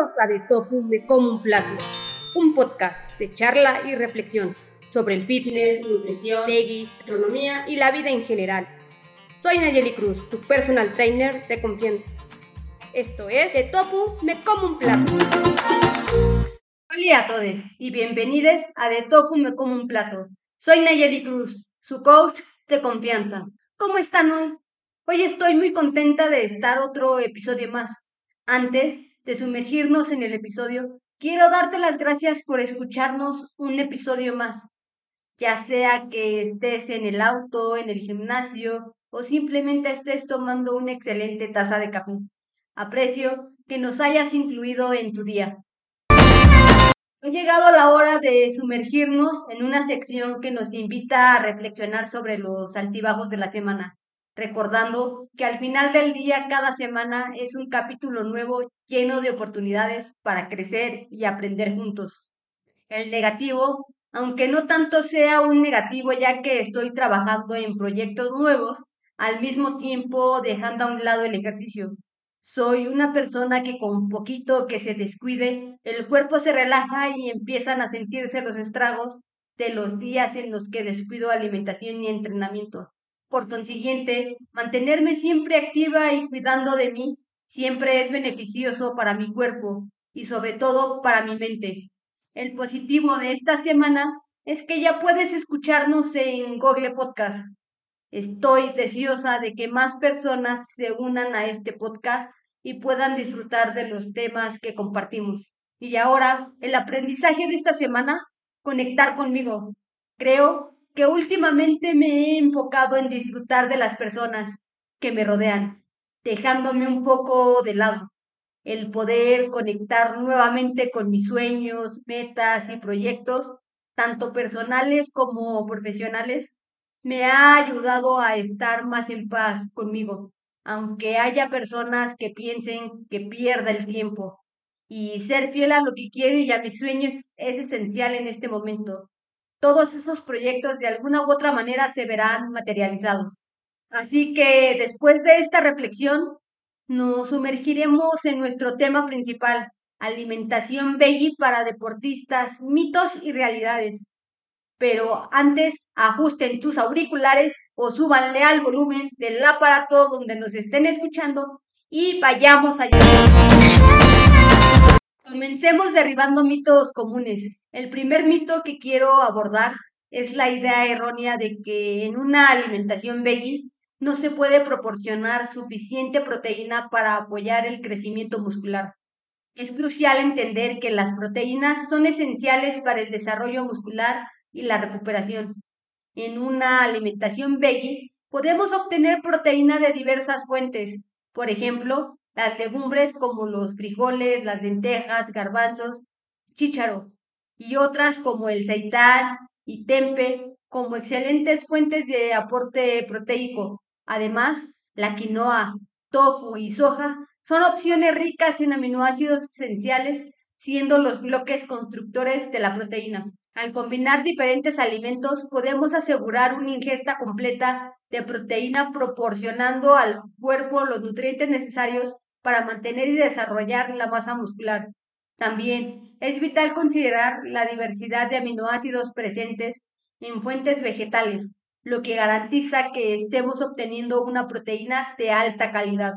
Bienvenidos a De Tofu Me Como un Plato, un podcast de charla y reflexión sobre el fitness, nutrición, veggies, gastronomía y la vida en general. Soy Nayeli Cruz, tu personal trainer de confianza. Esto es De Tofu Me Como un Plato. Hola a todos y bienvenidos a De Tofu Me Como un Plato. Soy Nayeli Cruz, su coach de confianza. ¿Cómo están hoy? Hoy estoy muy contenta de estar otro episodio más. Antes de sumergirnos en el episodio, quiero darte las gracias por escucharnos un episodio más. Ya sea que estés en el auto, en el gimnasio o simplemente estés tomando una excelente taza de café. Aprecio que nos hayas incluido en tu día. Ha llegado la hora de sumergirnos en una sección que nos invita a reflexionar sobre los altibajos de la semana recordando que al final del día cada semana es un capítulo nuevo lleno de oportunidades para crecer y aprender juntos. El negativo, aunque no tanto sea un negativo ya que estoy trabajando en proyectos nuevos, al mismo tiempo dejando a un lado el ejercicio. Soy una persona que con poquito que se descuide, el cuerpo se relaja y empiezan a sentirse los estragos de los días en los que descuido alimentación y entrenamiento. Por consiguiente, mantenerme siempre activa y cuidando de mí siempre es beneficioso para mi cuerpo y sobre todo para mi mente. El positivo de esta semana es que ya puedes escucharnos en Google Podcast. Estoy deseosa de que más personas se unan a este podcast y puedan disfrutar de los temas que compartimos. Y ahora, el aprendizaje de esta semana, conectar conmigo. Creo que últimamente me he enfocado en disfrutar de las personas que me rodean, dejándome un poco de lado. El poder conectar nuevamente con mis sueños, metas y proyectos, tanto personales como profesionales, me ha ayudado a estar más en paz conmigo, aunque haya personas que piensen que pierda el tiempo. Y ser fiel a lo que quiero y a mis sueños es esencial en este momento todos esos proyectos de alguna u otra manera se verán materializados. Así que después de esta reflexión, nos sumergiremos en nuestro tema principal, alimentación veggie para deportistas, mitos y realidades. Pero antes, ajusten tus auriculares o súbanle al volumen del aparato donde nos estén escuchando y vayamos allá. Comencemos derribando mitos comunes. El primer mito que quiero abordar es la idea errónea de que en una alimentación veggie no se puede proporcionar suficiente proteína para apoyar el crecimiento muscular. Es crucial entender que las proteínas son esenciales para el desarrollo muscular y la recuperación. En una alimentación veggie podemos obtener proteína de diversas fuentes, por ejemplo, las legumbres como los frijoles, las lentejas, garbanzos, chícharo, y otras como el seitán y tempe como excelentes fuentes de aporte proteico. Además, la quinoa, tofu y soja son opciones ricas en aminoácidos esenciales, siendo los bloques constructores de la proteína. Al combinar diferentes alimentos podemos asegurar una ingesta completa de proteína proporcionando al cuerpo los nutrientes necesarios para mantener y desarrollar la masa muscular. También es vital considerar la diversidad de aminoácidos presentes en fuentes vegetales, lo que garantiza que estemos obteniendo una proteína de alta calidad.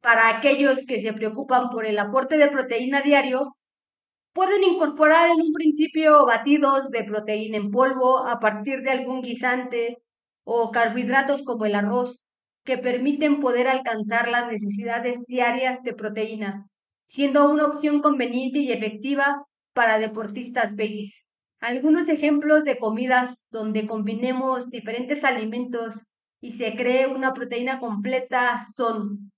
Para aquellos que se preocupan por el aporte de proteína diario, pueden incorporar en un principio batidos de proteína en polvo a partir de algún guisante o carbohidratos como el arroz, que permiten poder alcanzar las necesidades diarias de proteína siendo una opción conveniente y efectiva para deportistas veggies. Algunos ejemplos de comidas donde combinemos diferentes alimentos y se cree una proteína completa son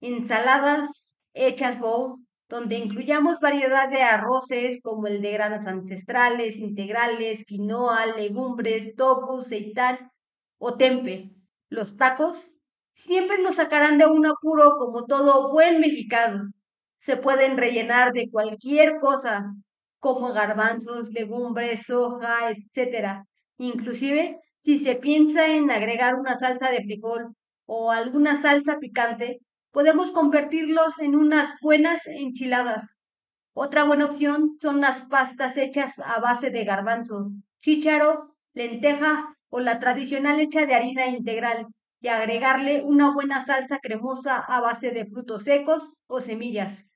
ensaladas hechas bowl, donde incluyamos variedad de arroces como el de granos ancestrales, integrales, quinoa, legumbres, tofu, seitán o tempe. Los tacos siempre nos sacarán de un apuro como todo buen mexicano se pueden rellenar de cualquier cosa, como garbanzos, legumbres, soja, etc. Inclusive, si se piensa en agregar una salsa de frijol o alguna salsa picante, podemos convertirlos en unas buenas enchiladas. Otra buena opción son las pastas hechas a base de garbanzo, chícharo, lenteja o la tradicional hecha de harina integral y agregarle una buena salsa cremosa a base de frutos secos o semillas.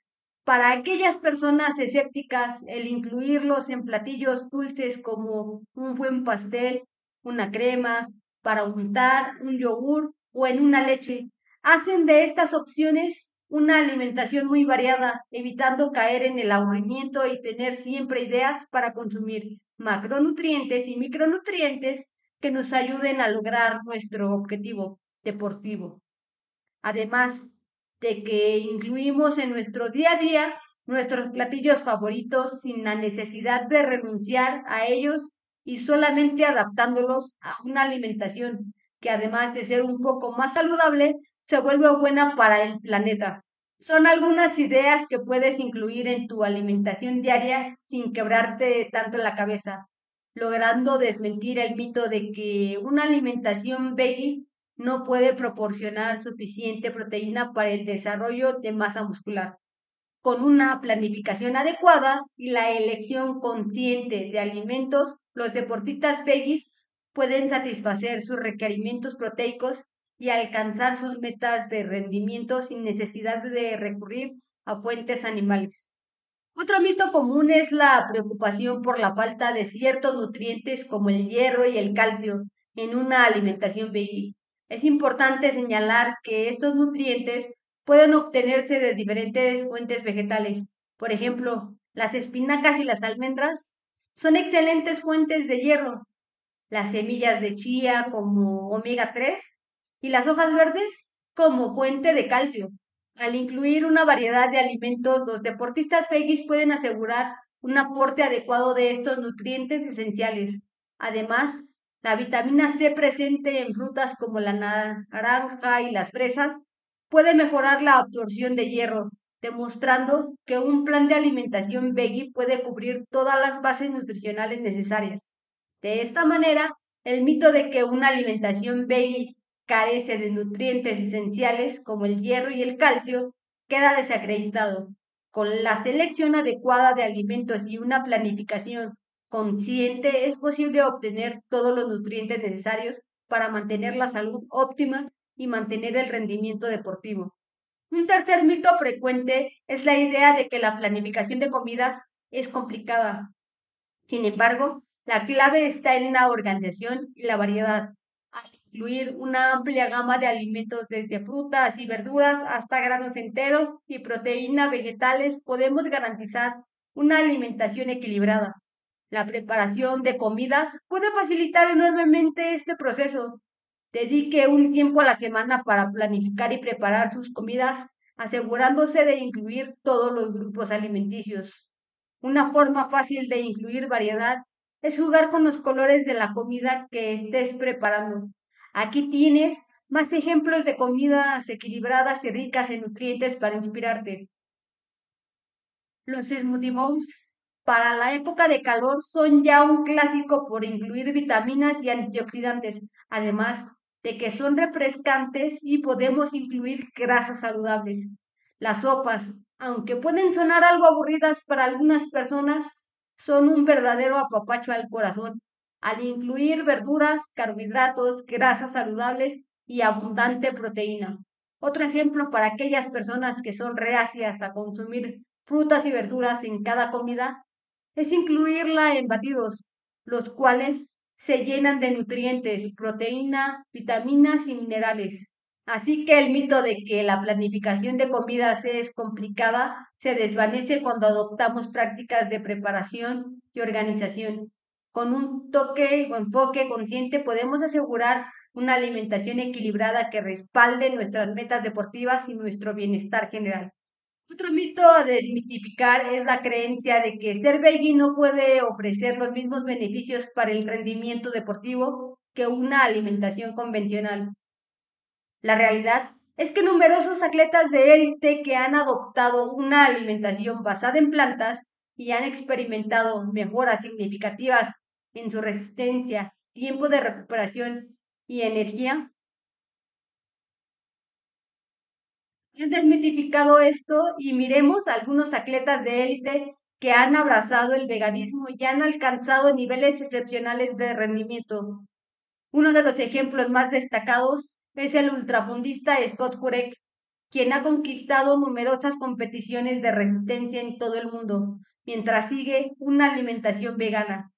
Para aquellas personas escépticas, el incluirlos en platillos dulces como un buen pastel, una crema, para untar, un yogur o en una leche, hacen de estas opciones una alimentación muy variada, evitando caer en el aburrimiento y tener siempre ideas para consumir macronutrientes y micronutrientes que nos ayuden a lograr nuestro objetivo deportivo. Además de que incluimos en nuestro día a día nuestros platillos favoritos sin la necesidad de renunciar a ellos y solamente adaptándolos a una alimentación que además de ser un poco más saludable, se vuelve buena para el planeta. Son algunas ideas que puedes incluir en tu alimentación diaria sin quebrarte tanto la cabeza, logrando desmentir el mito de que una alimentación veggie no puede proporcionar suficiente proteína para el desarrollo de masa muscular. Con una planificación adecuada y la elección consciente de alimentos, los deportistas veggies pueden satisfacer sus requerimientos proteicos y alcanzar sus metas de rendimiento sin necesidad de recurrir a fuentes animales. Otro mito común es la preocupación por la falta de ciertos nutrientes como el hierro y el calcio en una alimentación veggie. Es importante señalar que estos nutrientes pueden obtenerse de diferentes fuentes vegetales. Por ejemplo, las espinacas y las almendras son excelentes fuentes de hierro. Las semillas de chía como omega 3 y las hojas verdes como fuente de calcio. Al incluir una variedad de alimentos, los deportistas veggies pueden asegurar un aporte adecuado de estos nutrientes esenciales. Además, la vitamina C presente en frutas como la naranja y las fresas puede mejorar la absorción de hierro, demostrando que un plan de alimentación veggie puede cubrir todas las bases nutricionales necesarias. De esta manera, el mito de que una alimentación veggie carece de nutrientes esenciales como el hierro y el calcio, queda desacreditado. Con la selección adecuada de alimentos y una planificación consciente es posible obtener todos los nutrientes necesarios para mantener la salud óptima y mantener el rendimiento deportivo. Un tercer mito frecuente es la idea de que la planificación de comidas es complicada. Sin embargo, la clave está en la organización y la variedad incluir una amplia gama de alimentos desde frutas y verduras hasta granos enteros y proteínas vegetales, podemos garantizar una alimentación equilibrada. La preparación de comidas puede facilitar enormemente este proceso. Dedique un tiempo a la semana para planificar y preparar sus comidas, asegurándose de incluir todos los grupos alimenticios. Una forma fácil de incluir variedad es jugar con los colores de la comida que estés preparando. Aquí tienes más ejemplos de comidas equilibradas y ricas en nutrientes para inspirarte. Los smoothie bowls para la época de calor son ya un clásico por incluir vitaminas y antioxidantes, además de que son refrescantes y podemos incluir grasas saludables. Las sopas, aunque pueden sonar algo aburridas para algunas personas, son un verdadero apapacho al corazón al incluir verduras, carbohidratos, grasas saludables y abundante proteína. Otro ejemplo para aquellas personas que son reacias a consumir frutas y verduras en cada comida es incluirla en batidos, los cuales se llenan de nutrientes, proteína, vitaminas y minerales. Así que el mito de que la planificación de comidas es complicada se desvanece cuando adoptamos prácticas de preparación y organización. Con un toque o enfoque consciente podemos asegurar una alimentación equilibrada que respalde nuestras metas deportivas y nuestro bienestar general. Otro mito a desmitificar es la creencia de que ser veggie no puede ofrecer los mismos beneficios para el rendimiento deportivo que una alimentación convencional. La realidad es que numerosos atletas de élite que han adoptado una alimentación basada en plantas y han experimentado mejoras significativas en su resistencia, tiempo de recuperación y energía? Han desmitificado esto y miremos a algunos atletas de élite que han abrazado el veganismo y han alcanzado niveles excepcionales de rendimiento. Uno de los ejemplos más destacados es el ultrafondista Scott Jurek, quien ha conquistado numerosas competiciones de resistencia en todo el mundo, mientras sigue una alimentación vegana.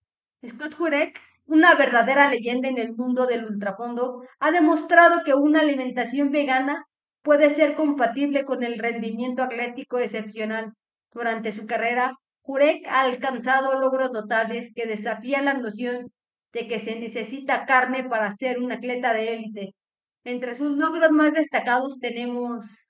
Scott Jurek, una verdadera leyenda en el mundo del ultrafondo, ha demostrado que una alimentación vegana puede ser compatible con el rendimiento atlético excepcional. Durante su carrera, Jurek ha alcanzado logros notables que desafían la noción de que se necesita carne para ser un atleta de élite. Entre sus logros más destacados tenemos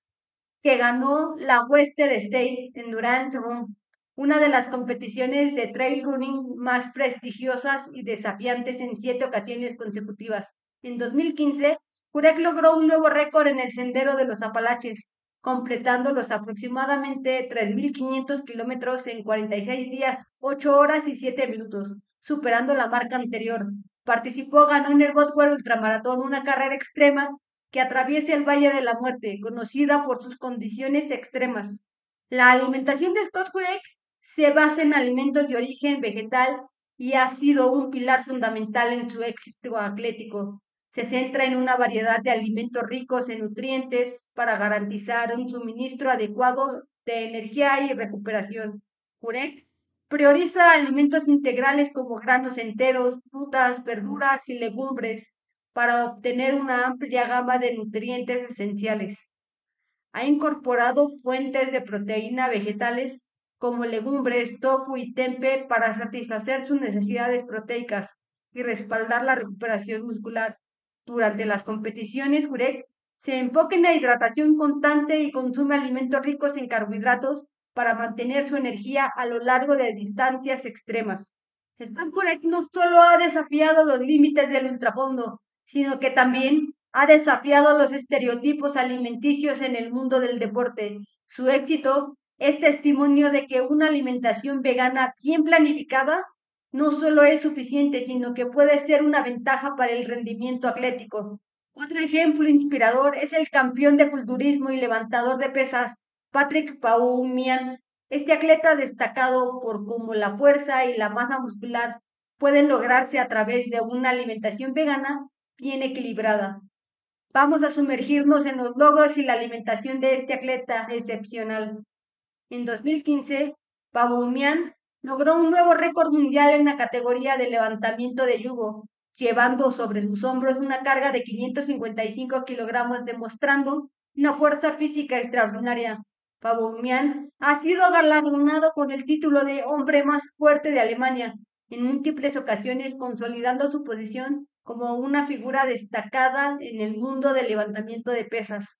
que ganó la Western State Endurance Run, una de las competiciones de trail running más prestigiosas y desafiantes en siete ocasiones consecutivas. En 2015, Jurek logró un nuevo récord en el Sendero de los Apalaches, completando los aproximadamente 3.500 kilómetros en 46 días, 8 horas y 7 minutos, superando la marca anterior. Participó, ganó en el Boswell Ultramaratón, una carrera extrema que atraviesa el Valle de la Muerte, conocida por sus condiciones extremas. La alimentación de Scott Jurek se basa en alimentos de origen vegetal y ha sido un pilar fundamental en su éxito atlético. Se centra en una variedad de alimentos ricos en nutrientes para garantizar un suministro adecuado de energía y recuperación. Jurek Prioriza alimentos integrales como granos enteros, frutas, verduras y legumbres para obtener una amplia gama de nutrientes esenciales. Ha incorporado fuentes de proteína vegetales como legumbres, tofu y tempe para satisfacer sus necesidades proteicas y respaldar la recuperación muscular. Durante las competiciones, Jurek se enfoca en la hidratación constante y consume alimentos ricos en carbohidratos para mantener su energía a lo largo de distancias extremas. Stan no solo ha desafiado los límites del ultrafondo, sino que también ha desafiado los estereotipos alimenticios en el mundo del deporte. Su éxito es testimonio de que una alimentación vegana bien planificada no solo es suficiente, sino que puede ser una ventaja para el rendimiento atlético. Otro ejemplo inspirador es el campeón de culturismo y levantador de pesas Patrick Paumian, este atleta destacado por cómo la fuerza y la masa muscular pueden lograrse a través de una alimentación vegana bien equilibrada. Vamos a sumergirnos en los logros y la alimentación de este atleta excepcional. En 2015, Paumian logró un nuevo récord mundial en la categoría de levantamiento de yugo, llevando sobre sus hombros una carga de 555 kilogramos, demostrando una fuerza física extraordinaria. Pavoumian ha sido galardonado con el título de hombre más fuerte de Alemania en múltiples ocasiones, consolidando su posición como una figura destacada en el mundo del levantamiento de pesas.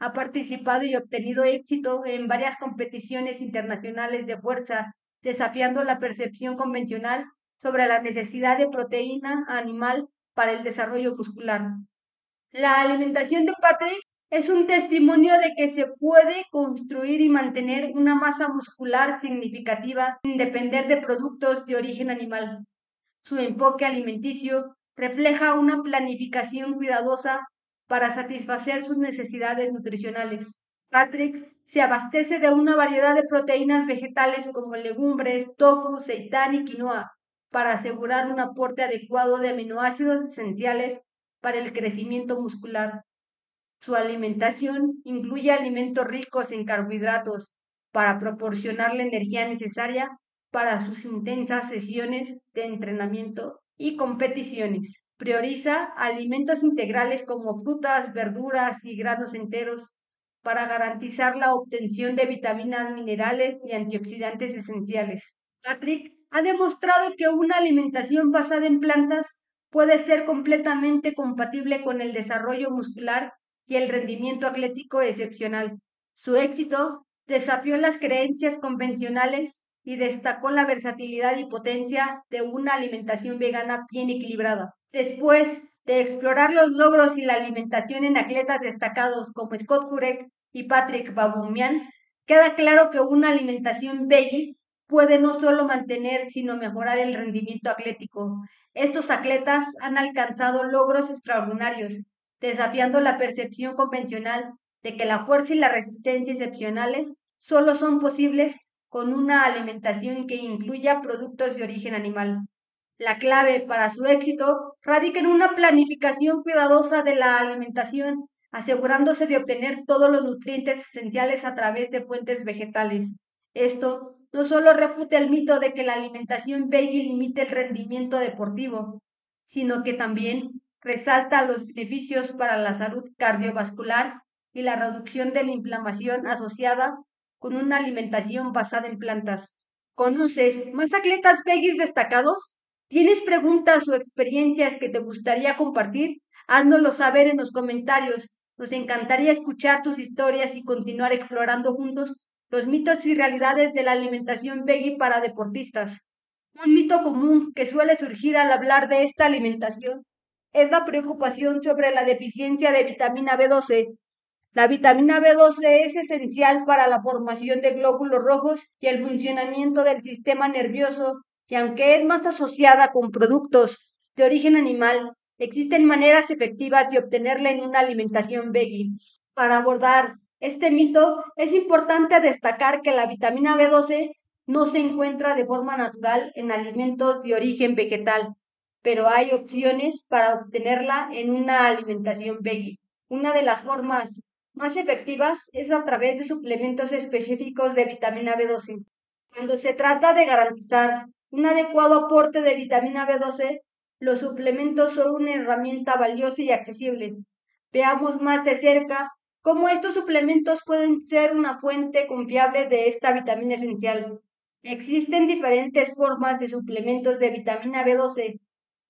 Ha participado y obtenido éxito en varias competiciones internacionales de fuerza, desafiando la percepción convencional sobre la necesidad de proteína animal para el desarrollo muscular. La alimentación de Patrick es un testimonio de que se puede construir y mantener una masa muscular significativa sin depender de productos de origen animal. Su enfoque alimenticio refleja una planificación cuidadosa para satisfacer sus necesidades nutricionales. Patrick se abastece de una variedad de proteínas vegetales como legumbres, tofu, seitán y quinoa para asegurar un aporte adecuado de aminoácidos esenciales para el crecimiento muscular. Su alimentación incluye alimentos ricos en carbohidratos para proporcionar la energía necesaria para sus intensas sesiones de entrenamiento y competiciones. Prioriza alimentos integrales como frutas, verduras y granos enteros para garantizar la obtención de vitaminas, minerales y antioxidantes esenciales. Patrick ha demostrado que una alimentación basada en plantas puede ser completamente compatible con el desarrollo muscular y el rendimiento atlético excepcional. Su éxito desafió las creencias convencionales y destacó la versatilidad y potencia de una alimentación vegana bien equilibrada. Después de explorar los logros y la alimentación en atletas destacados como Scott Jurek y Patrick Babumian, queda claro que una alimentación veggie puede no solo mantener, sino mejorar el rendimiento atlético. Estos atletas han alcanzado logros extraordinarios desafiando la percepción convencional de que la fuerza y la resistencia excepcionales solo son posibles con una alimentación que incluya productos de origen animal. La clave para su éxito radica en una planificación cuidadosa de la alimentación, asegurándose de obtener todos los nutrientes esenciales a través de fuentes vegetales. Esto no solo refuta el mito de que la alimentación veggie limite el rendimiento deportivo, sino que también resalta los beneficios para la salud cardiovascular y la reducción de la inflamación asociada con una alimentación basada en plantas. ¿Conoces más atletas veggies destacados? ¿Tienes preguntas o experiencias que te gustaría compartir? Háznoslo saber en los comentarios. Nos encantaría escuchar tus historias y continuar explorando juntos los mitos y realidades de la alimentación veggie para deportistas. Un mito común que suele surgir al hablar de esta alimentación es la preocupación sobre la deficiencia de vitamina B12. La vitamina B12 es esencial para la formación de glóbulos rojos y el funcionamiento del sistema nervioso, y aunque es más asociada con productos de origen animal, existen maneras efectivas de obtenerla en una alimentación veggie. Para abordar este mito, es importante destacar que la vitamina B12 no se encuentra de forma natural en alimentos de origen vegetal, pero hay opciones para obtenerla en una alimentación veggie. Una de las formas más efectivas es a través de suplementos específicos de vitamina B12. Cuando se trata de garantizar un adecuado aporte de vitamina B12, los suplementos son una herramienta valiosa y accesible. Veamos más de cerca cómo estos suplementos pueden ser una fuente confiable de esta vitamina esencial. Existen diferentes formas de suplementos de vitamina B12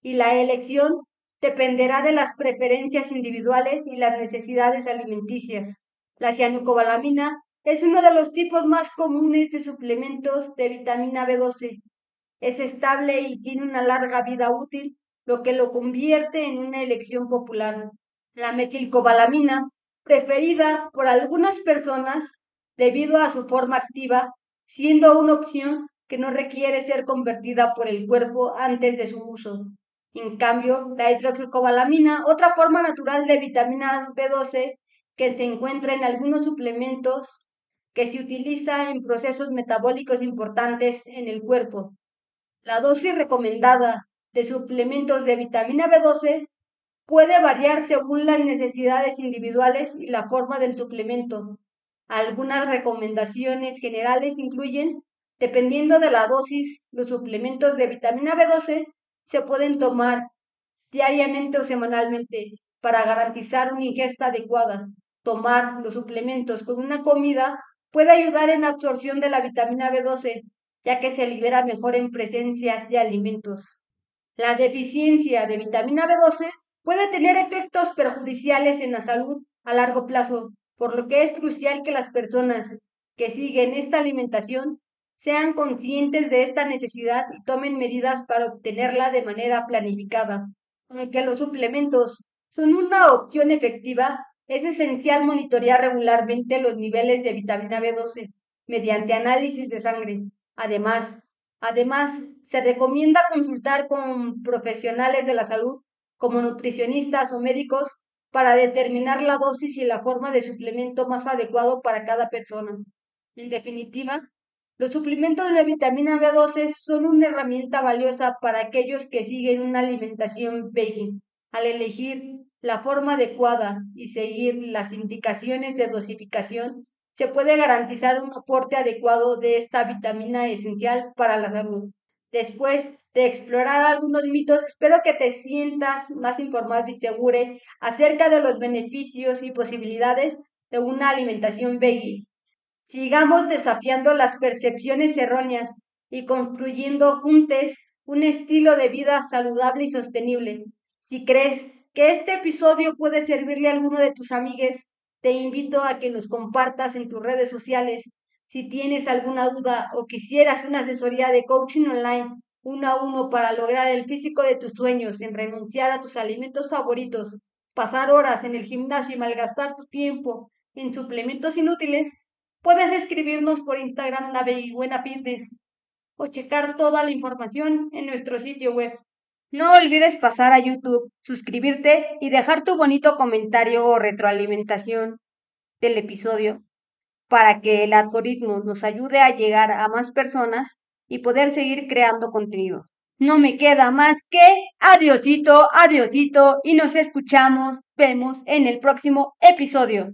y la elección dependerá de las preferencias individuales y las necesidades alimenticias. La cianocobalamina es uno de los tipos más comunes de suplementos de vitamina B12. Es estable y tiene una larga vida útil, lo que lo convierte en una elección popular. La metilcobalamina preferida por algunas personas debido a su forma activa, siendo una opción que no requiere ser convertida por el cuerpo antes de su uso. En cambio, la hidroxicobalamina, otra forma natural de vitamina B12 que se encuentra en algunos suplementos que se utiliza en procesos metabólicos importantes en el cuerpo. La dosis recomendada de suplementos de vitamina B12 puede variar según las necesidades individuales y la forma del suplemento. Algunas recomendaciones generales incluyen, dependiendo de la dosis, los suplementos de vitamina B12 se pueden tomar diariamente o semanalmente para garantizar una ingesta adecuada. Tomar los suplementos con una comida puede ayudar en la absorción de la vitamina B12, ya que se libera mejor en presencia de alimentos. La deficiencia de vitamina B12 puede tener efectos perjudiciales en la salud a largo plazo, por lo que es crucial que las personas que siguen esta alimentación sean conscientes de esta necesidad y tomen medidas para obtenerla de manera planificada. Aunque los suplementos son una opción efectiva, es esencial monitorear regularmente los niveles de vitamina B12 mediante análisis de sangre. Además, además, se recomienda consultar con profesionales de la salud como nutricionistas o médicos para determinar la dosis y la forma de suplemento más adecuado para cada persona. En definitiva, los suplementos de vitamina B12 son una herramienta valiosa para aquellos que siguen una alimentación veggie. Al elegir la forma adecuada y seguir las indicaciones de dosificación, se puede garantizar un aporte adecuado de esta vitamina esencial para la salud. Después de explorar algunos mitos, espero que te sientas más informado y seguro acerca de los beneficios y posibilidades de una alimentación veggie. Sigamos desafiando las percepciones erróneas y construyendo juntos un estilo de vida saludable y sostenible. Si crees que este episodio puede servirle a alguno de tus amigues, te invito a que nos compartas en tus redes sociales. Si tienes alguna duda o quisieras una asesoría de coaching online uno a uno para lograr el físico de tus sueños, en renunciar a tus alimentos favoritos, pasar horas en el gimnasio y malgastar tu tiempo en suplementos inútiles, puedes escribirnos por Instagram Buena Fitness o checar toda la información en nuestro sitio web. No olvides pasar a YouTube, suscribirte y dejar tu bonito comentario o retroalimentación. del episodio para que el algoritmo nos ayude a llegar a más personas y poder seguir creando contenido. No me queda más que adiosito, adiosito y nos escuchamos, vemos en el próximo episodio.